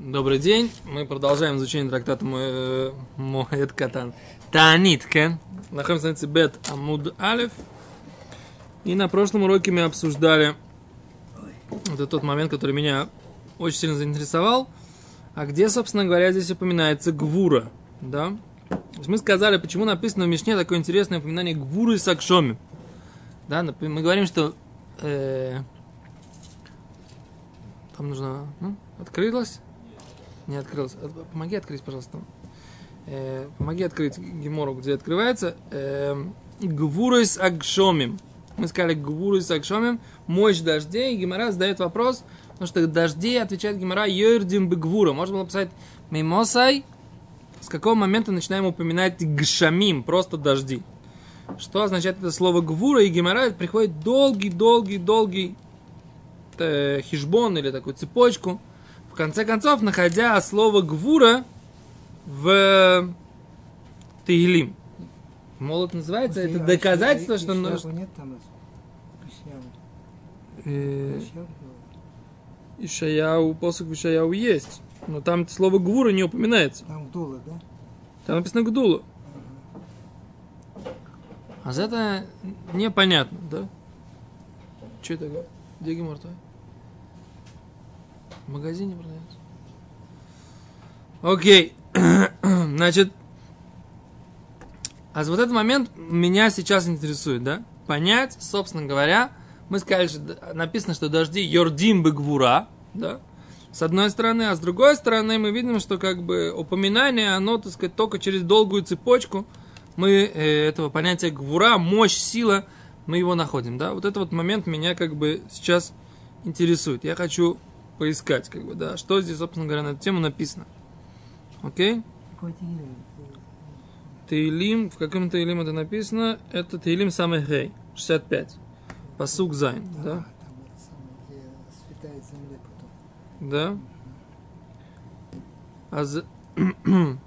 Добрый день. Мы продолжаем изучение трактата Моэд Катан. Таанит, кен. Находимся на Бет Амуд Алиф. И на прошлом уроке мы обсуждали это тот момент, который меня очень сильно заинтересовал. А где, собственно говоря, здесь упоминается Гвура, да? Мы сказали, почему написано в Мишне такое интересное упоминание Гвуры и Сакшоми. Да, мы говорим, что э, там нужно... Ну, открылось? Не открылось. Помоги открыть, пожалуйста. Э, помоги открыть Гемору, где открывается. Э, Гвурис Агшомим. Мы сказали Гвурис Агшомим. Мощь дождей. Гемора задает вопрос, потому что дожди, отвечает Гемора, Йордим Бегвура. Можно было написать Мимосай. С какого момента начинаем упоминать Гшамим, просто дожди. Что означает это слово Гвура? И Гемора приходит долгий-долгий-долгий э, хижбон или такую цепочку, конце концов, находя слово гвура в Тегелим. Молот называется, это доказательство, что... Нет там Ишаяу, посох Ишаяу есть. Но там слово гвура не упоминается. Там гдула, да? Там написано гдула. А за это непонятно, да? Что это? Где Гемор магазине продается. Окей. Значит, а вот этот момент меня сейчас интересует, да? Понять, собственно говоря, мы сказали, что написано, что дожди Йордим Бегвура, да? С одной стороны, а с другой стороны мы видим, что как бы упоминание, оно, так сказать, только через долгую цепочку мы э, этого понятия гвура, мощь, сила, мы его находим, да? Вот этот вот момент меня как бы сейчас интересует. Я хочу поискать, как бы, да, что здесь, собственно говоря, на эту тему написано. Окей? Тейлим, в каком Тейлим это написано? Это Тейлим самый Хей, 65. Посук Зайн, да? Да? А за...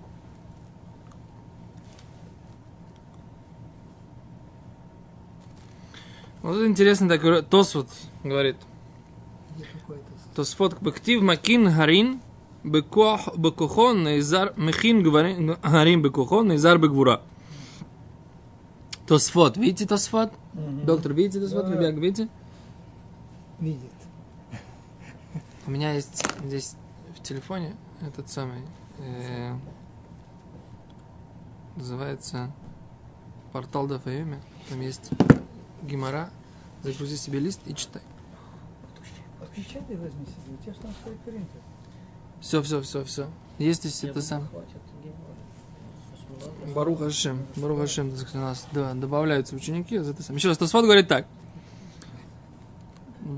Вот это интересно такой Тосфот говорит – Тосфот Бектив Макин Харин Бекохон Нейзар Мехин Харин Бекохон Нейзар Бегвура. Тосфот. Видите Тосфот? Доктор, видите Тосфот? Ребят, видите? Видит. У меня есть здесь в телефоне этот самый э, называется портал Дафаюми. Там есть гемора. Загрузи себе лист и читай. Печатай возьми себе, у тебя же там стоит принтер. Все, все, все, все. Есть здесь это сам. Барух Хашем. Барух Хашем, у нас да, добавляются ученики. Это сам. Еще раз, Тосфот говорит так.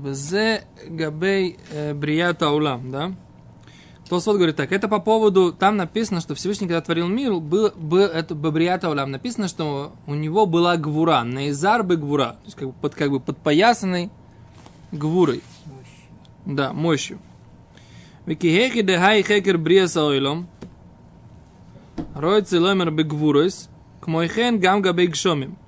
Зе габей э, брията улам, да? Тосфот говорит так, это по поводу, там написано, что Всевышний, когда творил мир, был, был это Бабрията Улам, написано, что у него была гвура, наизар бы гвура, то есть как бы, под, как бы подпоясанной гвурой. Да, мощью. Викихехи де хай хекер бриеса ойлом. Ройцы ломер бегвуройс. К мойхен гамга бегшомим.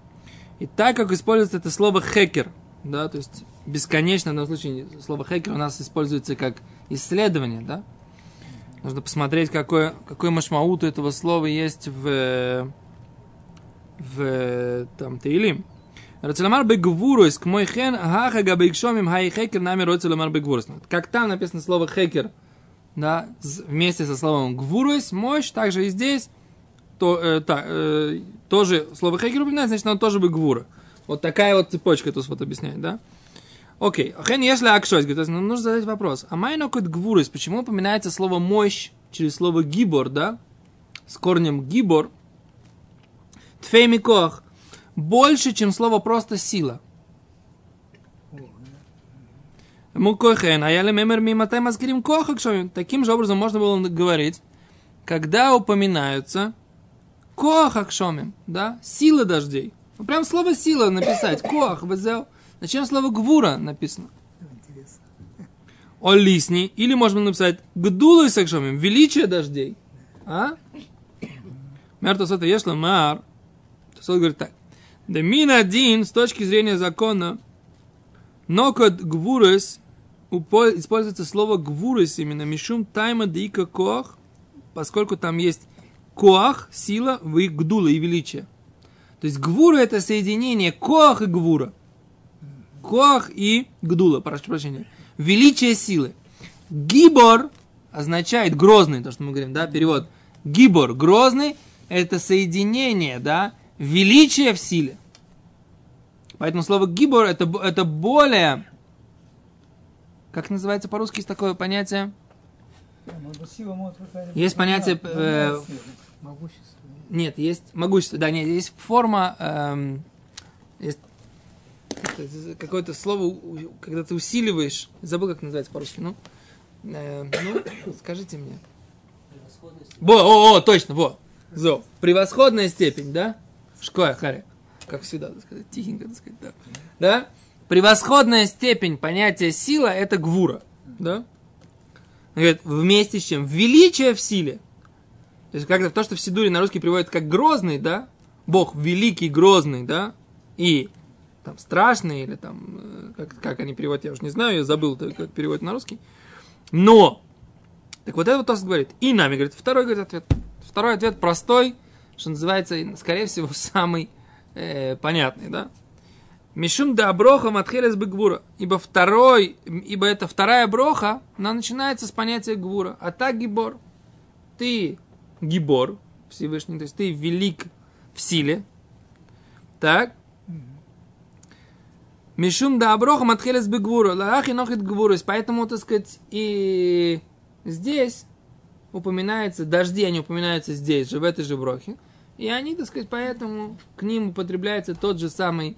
И так как используется это слово хекер, да, то есть бесконечно, в данном случае слово хекер у нас используется как исследование, да, нужно посмотреть, какой, какой машмаут у этого слова есть в, в там, Таилим. Рацеламар бегвурус к мой хен хаха габейкшомим хай хекер нами рацеламар бегвурус. Как там написано слово хекер, да, вместе со словом гвурус, мощь, также и здесь, то, э, та, э, тоже слово хекер упоминается, значит, оно тоже бегвура. Вот такая вот цепочка тут вот объясняет, да? Окей. Хен если акшойс, говорит, нам нужно задать вопрос. А майно кот гвурус, почему упоминается слово мощь через слово гибор, да? С корнем гибор. Тфеймикох больше, чем слово просто сила. Мукохен, а я мемер миматай маскирим кохак Таким же образом можно было говорить, когда упоминаются кохак да, сила дождей. Ну, прям слово сила написать, кох, взял. Зачем слово гвура написано? О лисни, или можно написать гдулой сакшомим, величие дождей. А? Мертвый это ешла мар. То говорит так. Да мин один с точки зрения закона, но код гвурес используется слово гвурис именно мишум тайма дика коах, поскольку там есть коах, сила, в их гдула и величие. То есть гвура это соединение коах и гвура. Коах и гдула, прошу прощения. Величие силы. Гибор означает грозный, то, что мы говорим, да, перевод. Гибор, грозный, это соединение, да, величия в силе. Поэтому слово гибор это, это более, как называется по-русски, есть такое понятие? Есть понятие, э. Нет, есть могущество, да, нет, есть форма, эм, есть какое-то слово, когда ты усиливаешь, забыл, как называется по-русски, ну, э, ну, скажите мне. Во, о, о, точно, во, зо, превосходная степень, да? Шкоя, Харри, как всегда, так сказать, тихенько, так сказать, да. Да? Превосходная степень понятия сила – это гвура, да? Он говорит, вместе с чем? Величие в силе. То есть как-то то, что в Сидуре на русский приводит как грозный, да? Бог великий, грозный, да? И там страшный, или там, э, как, как они переводят, я уже не знаю, я забыл, как переводят на русский. Но, так вот это вот Тос говорит. И нами, говорит, второй говорит, ответ. Второй ответ простой, что называется, скорее всего, самый э, понятный, да? Мишум да броха матхелес бы гвура. Ибо второй, ибо это вторая броха, она начинается с понятия гвура. А так гибор. Ты гибор, Всевышний, то есть ты велик в силе. Так? Мишум да броха матхелес бы гвура. Ларахи нохит гвурус. Поэтому, так сказать, и здесь упоминается, дожди, они упоминаются здесь же, в этой же брохе. И они, так сказать, поэтому к ним употребляется тот же самый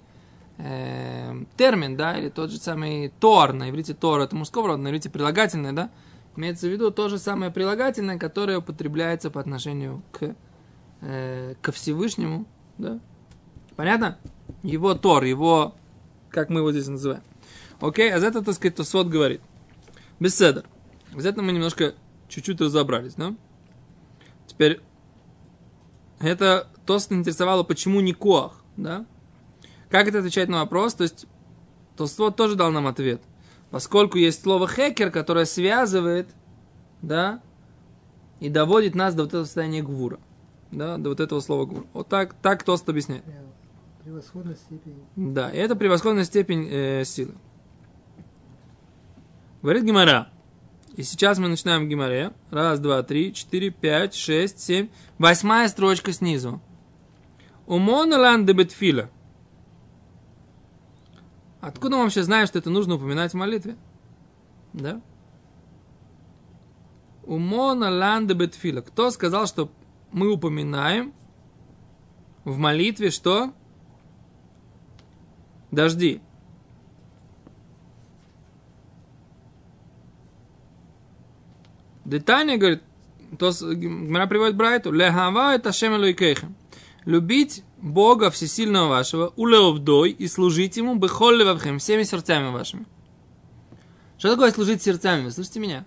э, термин, да, или тот же самый тор, на иврите тор, это мужского рода, на иврите прилагательное, да, имеется в виду то же самое прилагательное, которое употребляется по отношению к, э, ко Всевышнему, да. Понятно? Его тор, его, как мы его здесь называем. Окей, а за это, так сказать, Тосфот говорит. Беседер. Из этого мы немножко чуть-чуть разобрались, да? Теперь, это Тост интересовало, почему не Коах, да? Как это отвечает на вопрос? То есть, Толствот тоже дал нам ответ. Поскольку есть слово хекер, которое связывает, да, и доводит нас до вот этого состояния гвура. Да, до вот этого слова гвура. Вот так, так Тост объясняет. Превосходная степень. Да, это превосходная степень э, силы. Говорит Гимара. И сейчас мы начинаем в Гимаре. Раз, два, три, четыре, пять, шесть, семь. Восьмая строчка снизу. Умон лан де бетфиля. Откуда мы вообще знаем, что это нужно упоминать в молитве? Да? Умон лан де бетфиля. Кто сказал, что мы упоминаем в молитве что? Дожди. Детание говорит, то Гмара приводит Брайту, лехава это Шем Элойкейхем. Любить Бога Всесильного вашего, улеовдой, и служить Ему, бехоль левавхем, всеми сердцами вашими. Что такое служить сердцами? Вы слышите меня?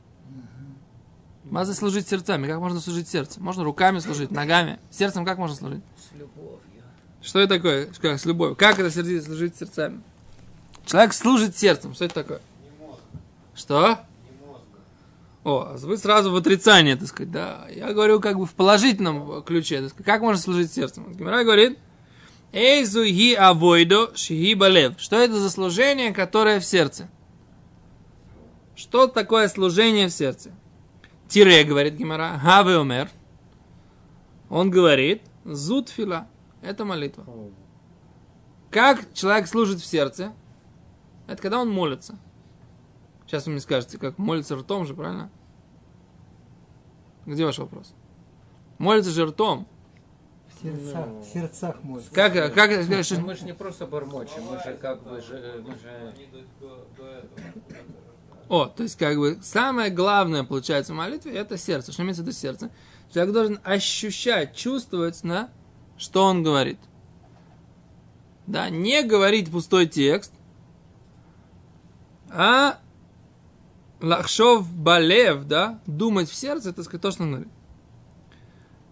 Маза служить сердцами. Как можно служить сердцем? Можно руками служить, ногами. Сердцем как можно служить? С любовью. Что это такое? Как с любовью? Как это сердце служить сердцами? Человек служит сердцем. Что это такое? Что? О, вы сразу в отрицание, так сказать, да. Я говорю как бы в положительном ключе. Так сказать. Как можно служить сердцем? Гимара говорит, Эйзу ги авойдо шиги балев. Что это за служение, которое в сердце? Что такое служение в сердце? Тире, говорит Гимара, гаве умер. Он говорит, зутфила. Это молитва. Как человек служит в сердце? Это когда он молится. Сейчас вы мне скажете, как молится ртом же, правильно? Где ваш вопрос? Молится же ртом. В сердцах, в сердцах может. Как, как, как, Ну, мы же не просто бормочем, мы же как бы же, мы же... О, то есть, как бы, самое главное, получается, в молитве, это сердце. Что имеется в виду сердце? Человек должен ощущать, чувствовать, да, что он говорит. Да, не говорить пустой текст, а лахшов балев, да, думать в сердце, это сказать, то, что говорит.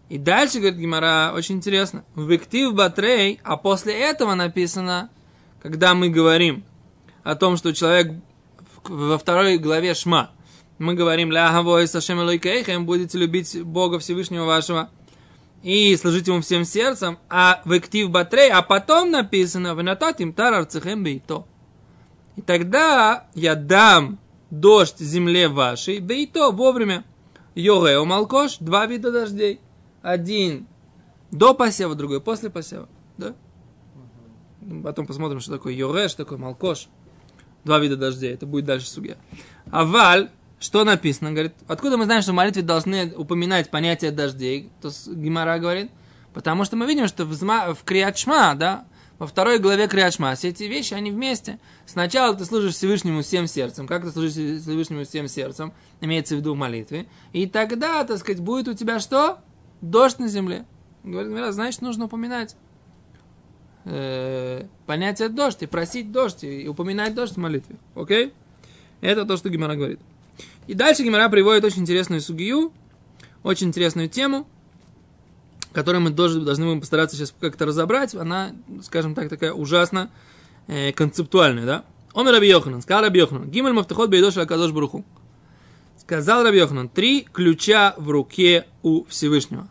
И дальше, говорит Гимара, очень интересно. Вектив батрей, а после этого написано, когда мы говорим о том, что человек во второй главе Шма. Мы говорим, ля гавой сашем будете любить Бога Всевышнего вашего и служить ему всем сердцем, а в актив батрей, а потом написано, в нататим тарарцехем бейто. И тогда я дам дождь земле вашей, бейто вовремя. Йогео малкош, два вида дождей. Один до посева, другой после посева. Да? Потом посмотрим, что такое йоре, что такое малкош. Два вида дождей. Это будет дальше судья. А валь, что написано? Говорит, откуда мы знаем, что в молитве должны упоминать понятие дождей? То Гимара говорит. Потому что мы видим, что в, зма, в Криачма, да, во второй главе Криачма, все эти вещи, они вместе. Сначала ты служишь Всевышнему всем сердцем. Как ты служишь Всевышнему всем сердцем? Имеется в виду в молитве. И тогда, так сказать, будет у тебя что? Дождь на земле. Говорит, значит, нужно упоминать э, понятие дождь, и просить дождь, и упоминать дождь в молитве. Окей? Это то, что Гимара говорит. И дальше Гимара приводит очень интересную сугию, очень интересную тему, которую мы должны, должны будем постараться сейчас как-то разобрать. Она, скажем так, такая ужасно э, концептуальная, да? Омер Раби Йоханан, сказал Раби Йоханан, Гимель Мафтахот Бейдош Акадош Бруху. Сказал Раби Йоханан, три ключа в руке у Всевышнего.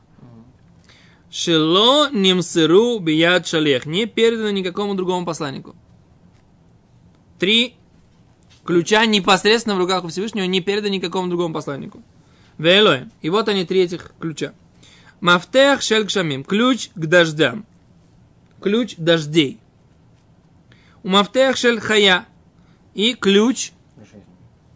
Шело немсеру бияд шалех. Не передано никакому другому посланнику. Три ключа непосредственно в руках у Всевышнего не передано никакому другому посланнику. Велоем. И вот они, три этих ключа. Мафтех шель кшамим. Ключ к дождям. Ключ дождей. У мафтех шель хая. И ключ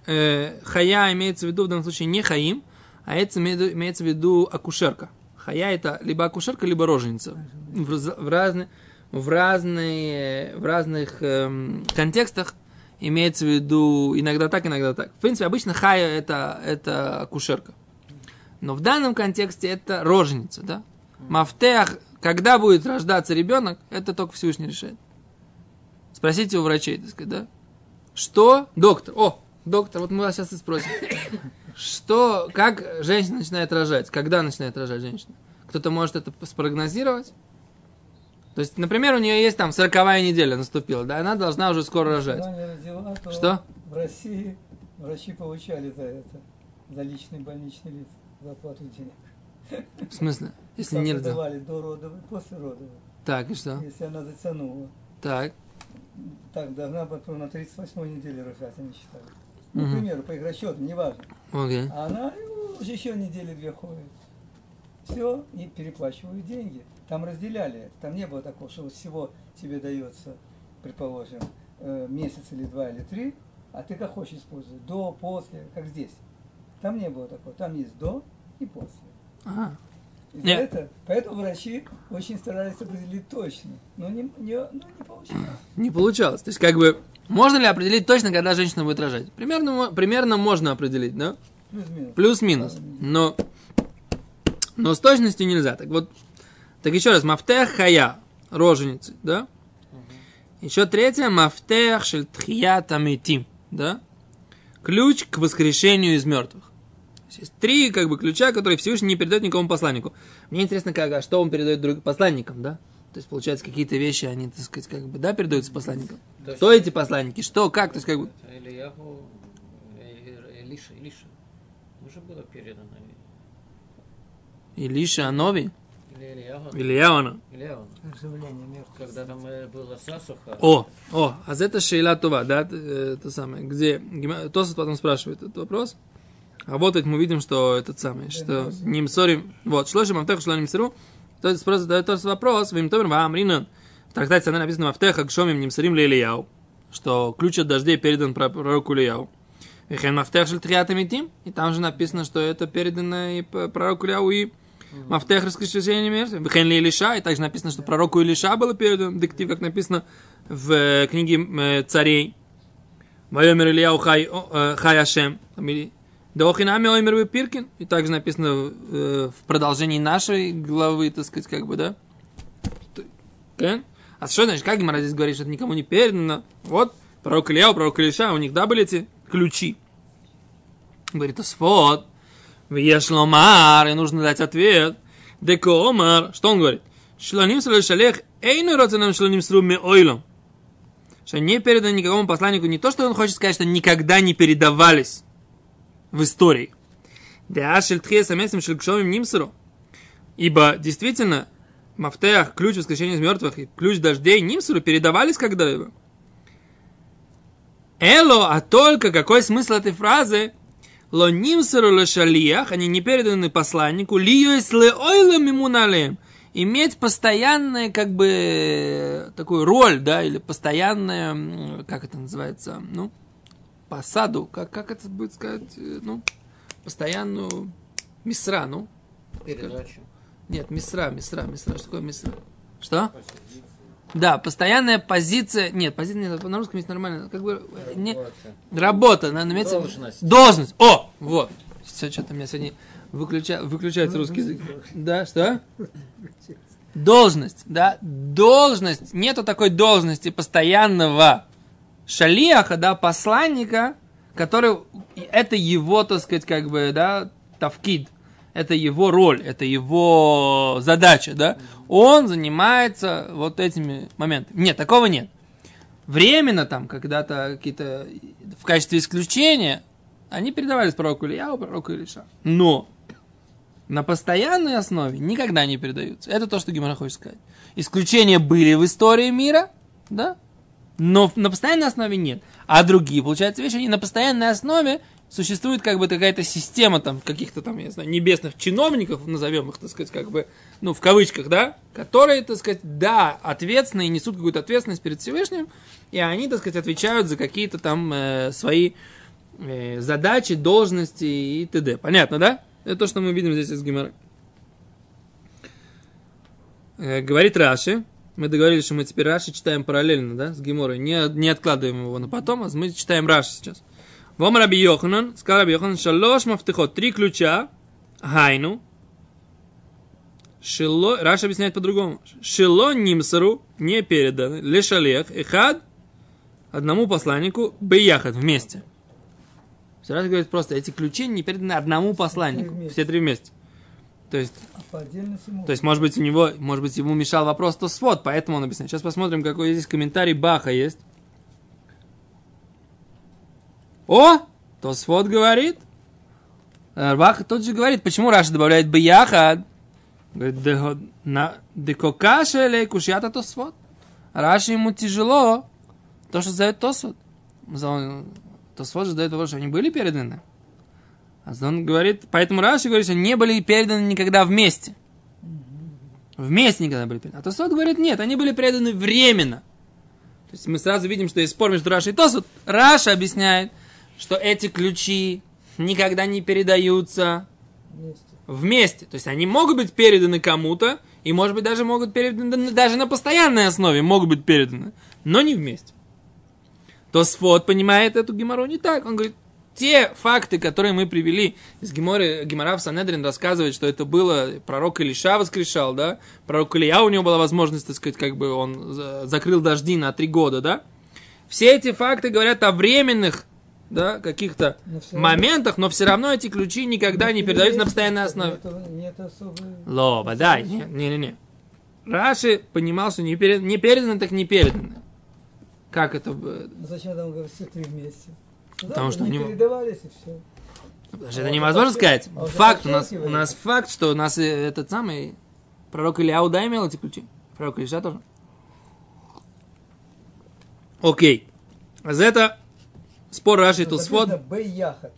э, хая имеется в виду в данном случае не хаим, а это имеется в виду акушерка. Хая это либо акушерка, либо роженица. В, в, разные, в, разные, в разных эм, контекстах имеется в виду иногда так, иногда так. В принципе, обычно хая это, это акушерка. Но в данном контексте это роженица, да? Мафтех, когда будет рождаться ребенок, это только Всевышний решает. Спросите у врачей, так сказать, да? Что? Доктор. О, доктор, вот мы вас сейчас и спросим. Что, как женщина начинает рожать? Когда начинает рожать женщина? Кто-то может это спрогнозировать? То есть, например, у нее есть там сороковая неделя наступила, да, она должна уже скоро рожать. Родила, то Что? В России врачи получали за это, за личный больничный лист, за оплату денег. В смысле? Если не родила. давали до родовой, после родовой. Так, и что? Если она затянула. Так. Так, должна быть на 38 неделе рожать, они считали. Ну, Мгм. к примеру, по их расчетам, неважно. Окей. А она ну, еще недели две ходит. Все, и переплачивают деньги. Там разделяли это. Там не было такого, что вот всего тебе дается, предположим, э, месяц или два или три, а ты как хочешь использовать. До, после, как здесь. Там не было такого. Там есть до и после. Ага. И это, поэтому врачи очень старались определить точно. Но не, не, ну, не получилось. Не получалось. То есть, как бы, можно ли определить точно, когда женщина будет рожать? Примерно, примерно можно определить, да? Плюс-минус. Плюс-минус. Но, но с точностью нельзя. Так вот, так еще раз, мафтех хая, роженицы, да? Еще третье, мафтех шель тхият амитим, да? Ключ к воскрешению из мертвых. То есть Есть три как бы ключа, которые Всевышний не передает никому посланнику. Мне интересно, как, а что он передает друг, посланникам, да? То есть, получается, какие-то вещи, они, так сказать, как бы, да, передаются посланникам. То Кто эти посланники? Что, как? То есть, как бы, Ильяху, э, Илиша, Илиша. Уже было передано. Илиша Анови? Оживление мертвых. Когда там э, была засуха. О, о, а это Шейла Това, да, э, это самое, где, Тосфот потом спрашивает этот вопрос, а вот мы видим, что этот самый, что Нимсорим, вот, Шлошим Амтех Шло Нимсору, то есть просто задает тот вопрос, Вим Томер Ваам Ринан, в трактате она написано Амтех Акшомим Нимсорим Лелияу, что ключ от дождей передан про- пророку Ильяу. Вехен Мафтех Шель Триата Митим, и там же написано, что это передано и пророку Ильяу, и Мафтех раскрещения мертвых. Вехен ли Илиша, и также написано, что пророку Илиша было передано, диктив, как написано в э, книге э, царей. Вайомер Ильяу хай, э, хай Ашем. Дохинами Оймер Пиркин. И также написано э, в продолжении нашей главы, так сказать, как бы, да? Кен? А что значит, как Гимара здесь говорит, что это никому не передано? Вот, пророк Ильяу, пророк Илиша, у них, да, были эти ключи? Говорит, вот, Вешломар, и нужно дать ответ. Деко Омар, что он говорит? Шланим сру шалех, эйну роцанам шланим сру ойлом. что не переданы никакому посланнику не то, что он хочет сказать, что никогда не передавались в истории. Ибо действительно, Мафтех, ключ воскрешения из мертвых и ключ дождей Нимсуру передавались когда-либо. Эло, а только какой смысл этой фразы? Ло нимсуру лешалиях, они не переданы посланнику, лиюэс ле ойлам имуналем. Иметь постоянную, как бы, такую роль, да, или постоянную, как это называется, ну, посаду, как, как это будет сказать, ну, постоянную мисра, ну. Передачу. Нет, мисра, мисра, мисра. Что такое мисра? Что? Да, постоянная позиция. Нет, позиция нет, на русском есть нормально. Как бы не, работа, на имеется Должность. Должность. О, вот. Все, что-то у меня сегодня выключа, выключается русский язык. Да, что? Должность, да, должность. Нету такой должности постоянного шалиаха, да, посланника, который, это его, так сказать, как бы, да, тавкид это его роль, это его задача, да, он занимается вот этими моментами. Нет, такого нет. Временно там, когда-то какие-то, в качестве исключения, они передавались пророку Ильяу, пророку Илиша. Но на постоянной основе никогда не передаются. Это то, что Гимара хочет сказать. Исключения были в истории мира, да, но на постоянной основе нет. А другие, получается, вещи, они на постоянной основе существует как бы какая-то система там каких-то там, я знаю, небесных чиновников, назовем их, так сказать, как бы, ну, в кавычках, да, которые, так сказать, да, ответственны и несут какую-то ответственность перед Всевышним, и они, так сказать, отвечают за какие-то там э, свои э, задачи, должности и т.д. Понятно, да? Это то, что мы видим здесь из Гимара. Э, говорит Раши, мы договорились, что мы теперь Раши читаем параллельно, да, с Гиморой, не, не откладываем его на потом, а мы читаем Раши сейчас. Вом Раби Йоханан, сказал Раби Йоханан, шалош мафтехот, три ключа, хайну, Шило, Раша объясняет по-другому. Шило нимсару не переданы. Лешалех и хад одному посланнику бияхат вместе. Раша говорит просто, эти ключи не переданы одному посланнику. вместе. Все три вместе. То есть, А то есть, может быть, у него, может быть, ему мешал вопрос то свод, поэтому он объясняет. Сейчас посмотрим, какой здесь комментарий Баха есть. О, то свод говорит. Э, Баха тут же говорит, почему Раша добавляет бияхад. Говорит, «Дего- на декокаша или кушьята то свод. Раши ему тяжело то, что задает Тосфот. Тосфот же задает вопрос, что они были переданы. Он говорит, поэтому Раши говорит, что не были переданы никогда вместе. Вместе никогда были переданы. А Тосфот говорит, нет, они были переданы временно. То есть мы сразу видим, что есть спор между Рашей и Тосфот. Раша объясняет, что эти ключи никогда не передаются Вместе. вместе. То есть они могут быть переданы кому-то, и, может быть, даже могут переданы, даже на постоянной основе могут быть переданы, но не вместе. То Сфот понимает эту геморрой не так. Он говорит, те факты, которые мы привели из Геморы, Гемора в Санедрин рассказывает, что это было, пророк Илиша воскрешал, да, пророк Илья, у него была возможность, так сказать, как бы он за- закрыл дожди на три года, да. Все эти факты говорят о временных, да, каких-то моментах, но все равно эти ключи никогда не передаются на постоянной основе. Нет. Лоба, да, не-не-не. Раши понимал, что не, перед, не передано, так не передано. Как это? Зачем там все три вместе? Потому что они передавались и все. Потому что А это невозможно сказать. а вот Факт у нас, у нас факт, что у нас э, этот самый пророк Ильяу, да, имел эти ключи? Пророк Илиша тоже? Окей. За это спор Раши и «Б-яхат».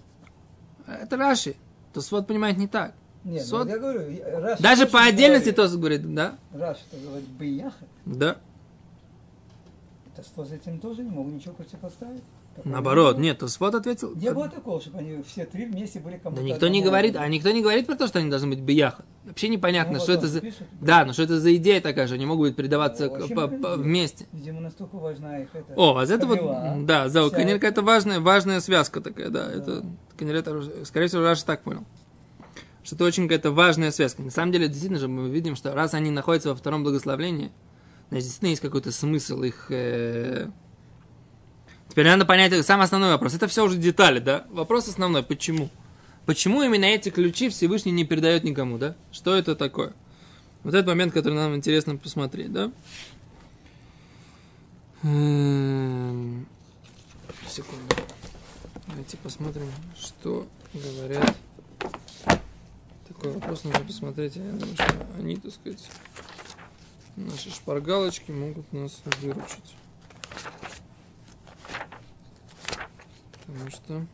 Это Раши. Тусфот понимает не так. Нет, Сот- ну, я говорю, Раша Даже по отдельности говорит. Тос говорит, да? Раша-то говорит «б-яхат». Да. Это что с этим тоже не могу ничего противопоставить. Наоборот, нет, Тосфот ответил. Не было такого, чтобы они все три вместе были кому-то. Да никто не говорит, а никто не говорит про то, что они должны быть бияха. Вообще непонятно, Ну, что это за... пишет. Да, но что это за идея такая, что они могут быть Ну, очень по- вместе. Видимо, настолько важна их это. О, а это вот, да, за эта- какая-то важная, важная связка такая, да. Это, конечно, это, скорее всего, Раша так понял. Что это очень какая-то важная связка. На самом деле, действительно же, мы видим, что раз они находятся во втором благословлении, значит, действительно есть какой-то смысл их... э, Теперь надо понять самый основной вопрос. Это все уже детали, да? Вопрос основной. Почему? Почему именно эти ключи Всевышний не передает никому, да? Что это такое? Вот этот момент, который нам интересно посмотреть, да? Эм, Секунду. Давайте посмотрим, что говорят. Такой вопрос нужно посмотреть. Я думаю, что они, так сказать, наши шпаргалочки могут нас выручить. Потому что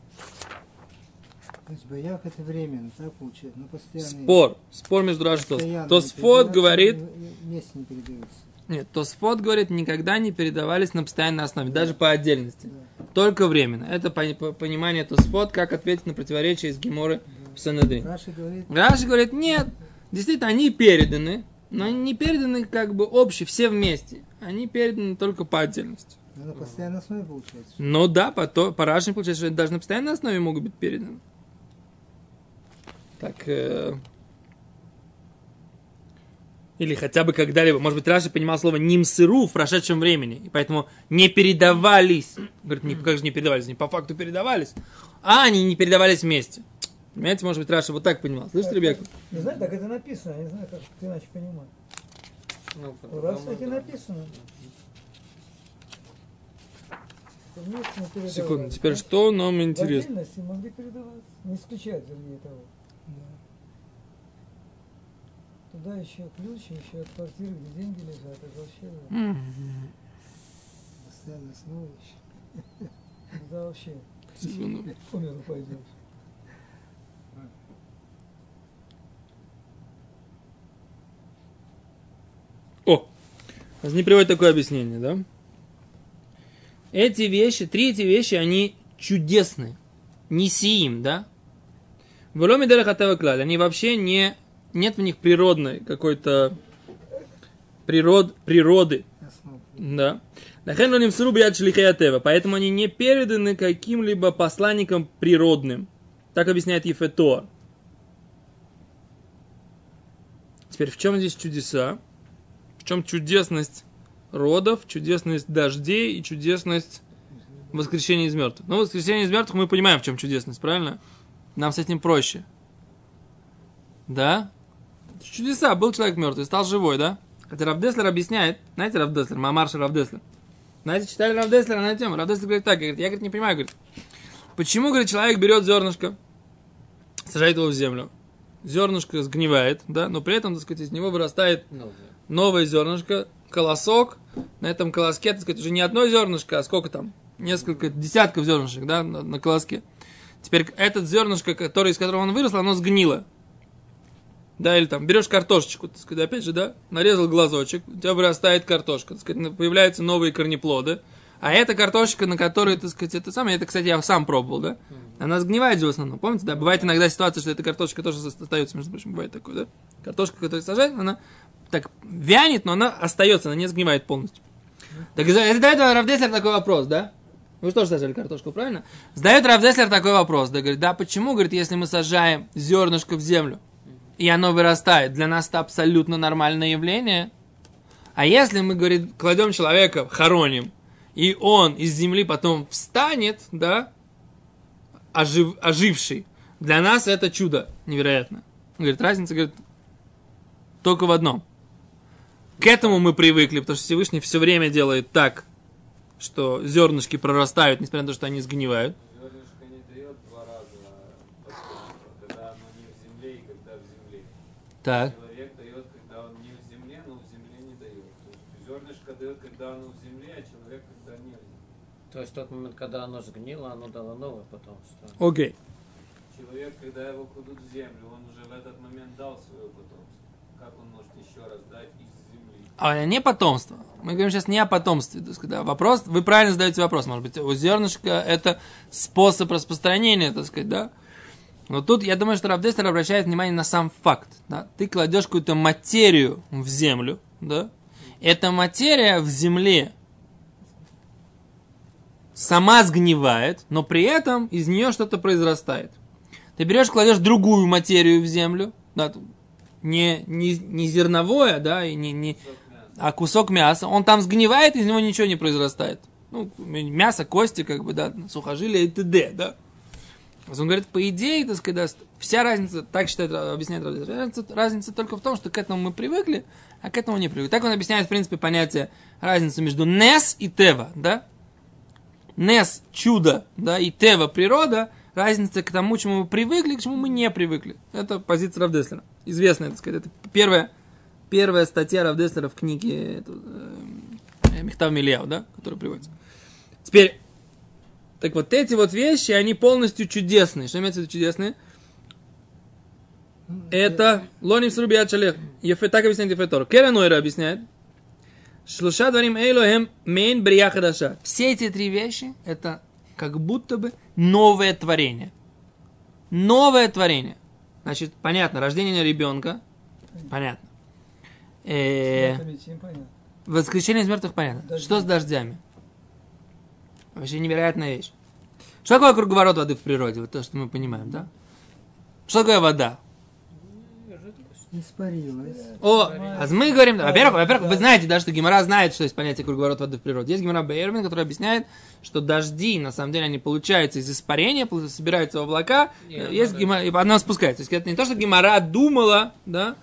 То боях это временно, так получается? Ну, постоянно. спор, спор между Раши и постоянно Тосфот говорит, Вместе не передаются. нет, Тосфот говорит, никогда не передавались на постоянной основе, даже по отдельности. Да. Только временно. Это пони- по- понимание Тосфот, как ответить на противоречие из Геморы в Санедрин. Раши говорит, Раши говорит, нет, действительно, они переданы, но они не переданы как бы общие, все вместе. Они переданы только по отдельности. Ну, на постоянной основе получается. Но да, по, то, по Раши получается, что они даже на постоянной основе могут быть переданы. Так, э, или хотя бы когда-либо. Может быть, Раши понимал слово «нимсыру» в прошедшем времени, и поэтому не передавались. Говорит, не, как же не передавались? Не по факту передавались, а они не передавались вместе. Понимаете, может быть, Раши вот так понимал. Слышите, Ребекка? Не знаю, так это написано, я не знаю, как ты иначе понимать. Ну, У Раши да. написано. Секунду, теперь что нам В интересно? отдельности могли передаваться. Не исключать, вернее, того. Туда еще ключ, еще от квартиры, где деньги лежат. Это вообще, да. М, Постоянно основа еще. Туда вообще секунду. миру пойдешь. О, не приводит такое объяснение, да? Эти вещи, три эти вещи, они чудесные. Не сиим, да? В Ломе Клаль, они вообще не, нет в них природной какой-то природ, природы, да. Лахен сруб яд шлихеятева, поэтому они не переданы каким-либо посланникам природным. Так объясняет Ефетор. Теперь в чем здесь чудеса? В чем чудесность родов, чудесность дождей и чудесность воскрешения из мертвых? Ну, воскрешение из мертвых мы понимаем, в чем чудесность, правильно? Нам с этим проще. Да? Чудеса. Был человек мертвый, стал живой, да? Хотя Равдеслер объясняет, знаете Равдеслер, Мамарша Равдеслер. Знаете, читали Равдеслера на эту тему? Равдеслер говорит так, говорит, я говорит, не понимаю, говорит, почему, говорит, человек берет зернышко, сажает его в землю, зернышко сгнивает, да, но при этом, так сказать, из него вырастает новое зернышко, колосок, на этом колоске, так сказать, уже не одно зернышко, а сколько там? Несколько десятков зернышек, да, на, на колоске. Теперь этот зернышко, который, из которого он вырос, оно сгнило. Да, или там берешь картошечку, так сказать, опять же, да, нарезал глазочек, у тебя вырастает картошка, так сказать, появляются новые корнеплоды. А эта картошка, на которой, так сказать, это самое, это, кстати, я сам пробовал, да, она сгнивает же в основном, помните, да, бывает иногда ситуация, что эта картошка тоже остается, между прочим, бывает такое, да, картошка, которую сажают, она так вянет, но она остается, она не сгнивает полностью. Так за- задает Равдеслер такой вопрос, да? Вы же тоже сажали картошку, правильно? Задает Равдеслер такой вопрос, да, говорит, да, почему, говорит, если мы сажаем зернышко в землю, и оно вырастает, для нас это абсолютно нормальное явление, а если мы, говорит, кладем человека, хороним, и он из земли потом встанет, да, ожив, оживший, для нас это чудо невероятно. Он говорит, разница, говорит, только в одном. К этому мы привыкли, потому что Всевышний все время делает так, что зернышки прорастают, несмотря на то, что они сгнивают. Зернышко не дает два раза когда оно не в земле и когда в земле. Так. Человек дает, когда он не в земле, но в земле не дает. То есть зернышко дает, когда оно в земле, а человек, когда не в земле. То есть в тот момент, когда оно сгнило, оно дало новое потомство. Окей. Человек, когда его кладут в землю, он уже в этот момент дал свое потомство. Как он может еще раз дать из? А не потомство. Мы говорим сейчас не о потомстве. То есть, когда вопрос, вы правильно задаете вопрос, может быть, у зернышка это способ распространения, так сказать, да? Но тут я думаю, что Равдестер обращает внимание на сам факт. Да? Ты кладешь какую-то материю в землю, да? Эта материя в земле сама сгнивает, но при этом из нее что-то произрастает. Ты берешь, кладешь другую материю в землю, да, не, не, не зерновое, да, и не, не. А кусок мяса, он там сгнивает, из него ничего не произрастает. Ну, мясо, кости, как бы, да, сухожилия и т.д., да. Он говорит, по идее, так сказать, вся разница, так считает, объясняет разница, разница только в том, что к этому мы привыкли, а к этому не привыкли. Так он объясняет, в принципе, понятие разницы между Нес и Тева, да? Нес – чудо, да, и Тева – природа, разница к тому, чему мы привыкли, к чему мы не привыкли. Это позиция Равдеслера. Известная, так сказать, это первая, первая статья Равдеслера в книге это, э, Мехтав Мильяу, да, которая приводится. Теперь, так вот эти вот вещи, они полностью чудесные. Что имеется в виду чудесные? Это Лоним Срубиат Шалех. Так объясняет Ефетор. Керанойра объясняет. Шлуша дворим эйлохем мейн брия хадаша. Все эти три вещи, это как будто бы новое творение. Новое творение. Значит, понятно, рождение ребенка, понятно. Э, воскрешение из мертвых, понятно. Дожди. Что с дождями? Вообще невероятная вещь. Что такое круговорот воды в природе? Вот то, что мы понимаем, да? Что такое вода? Испарилась. О, а мы говорим, во-первых, во-первых, вы знаете, да, что Гимара знает, что есть понятие круговорот воды в природе. Есть Гимара Бейермин, который объясняет, что дожди, на самом деле, они получаются из испарения, собираются в облака, Не, э, есть Гимара, и она спускается. То есть это не то, что Гимара думала, да,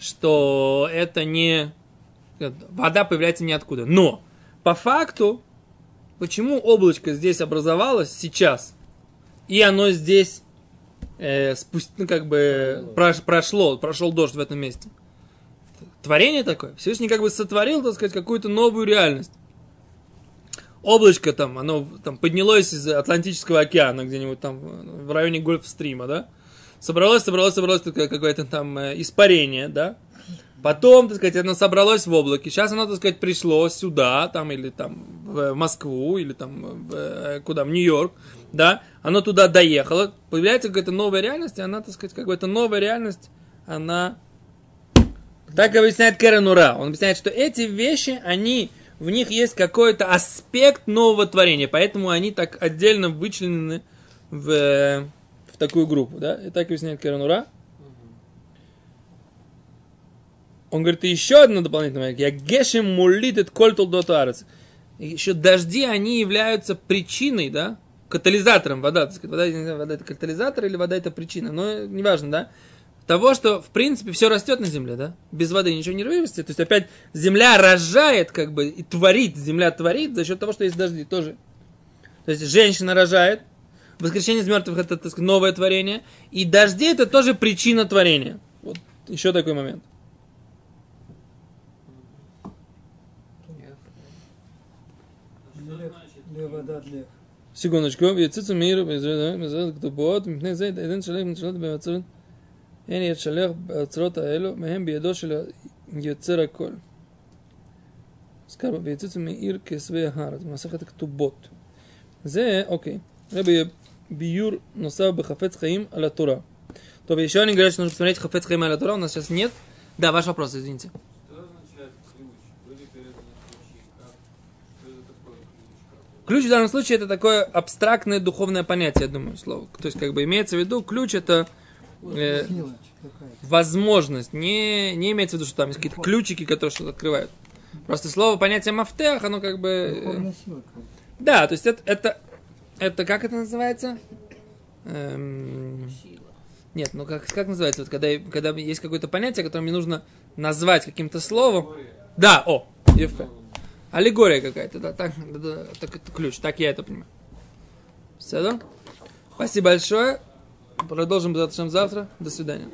что это не... Вода появляется ниоткуда. Но, по факту, почему облачко здесь образовалось сейчас, и оно здесь э, спусть- ну, как бы прош- прошло, прошел дождь в этом месте. Творение такое. Всевышний как бы сотворил, так сказать, какую-то новую реальность. Облачко там, оно там поднялось из Атлантического океана, где-нибудь там э, в районе Гольфстрима, да? Собралось, собралось, собралось какое-то там э, испарение, да? Потом, так сказать, оно собралось в облаке. Сейчас оно, так сказать, пришло сюда, там, или там в Москву, или там в, э, куда, в Нью-Йорк, да? Оно туда доехало. Появляется какая-то новая реальность, и она, так сказать, как бы эта новая реальность, она... Так объясняет Кэрен Ура. Он объясняет, что эти вещи, они, в них есть какой-то аспект нового творения, поэтому они так отдельно вычленены э, в такую группу, да? И так объясняет Кэрен Ура. Он говорит, и еще одно дополнительное. Я гешем мулит et коль толдот арец. Еще дожди, они являются причиной, да, катализатором вода. Вода, вода это катализатор или вода это причина, но неважно, да. Того, что, в принципе, все растет на земле, да? Без воды ничего не вырастет. То есть, опять, земля рожает, как бы, и творит, земля творит за счет того, что есть дожди тоже. То есть, женщина рожает, Воскрешение из мертвых – это, так сказать, новое творение. И дожди – это тоже причина творения. Вот еще такой момент. Секундочку. Яцицу миру, а кто бот, мпней зейд, эден шалех, мчалат бемацрин, эн яд шалех, бацрот аэлу, мехем биедо шеля йоцер аколь. Скарба, яцицу мир кесве харат, масах это кто. Зе, окей. Ребе биюр носав бы хафец хаим аля тура. То еще они говорят, что нужно посмотреть хафец хаим аля тура, у нас сейчас нет. Да, ваш вопрос, извините. Ключ в данном случае это такое абстрактное духовное понятие, я думаю, слово. То есть, как бы имеется в виду, ключ это э, возможность. Не, не имеется в виду, что там есть какие-то ключики, которые что-то открывают. Просто слово понятие мафтех, оно как бы... Э, да, то есть это, это это как это называется? Эм, нет, ну как, как называется? Вот когда, когда есть какое-то понятие, которое мне нужно назвать каким-то словом. Да, о, ефе. Аллегория какая-то, да, так, да, да, так это ключ, так я это понимаю. Все, да? Спасибо большое. Продолжим завтра. До свидания.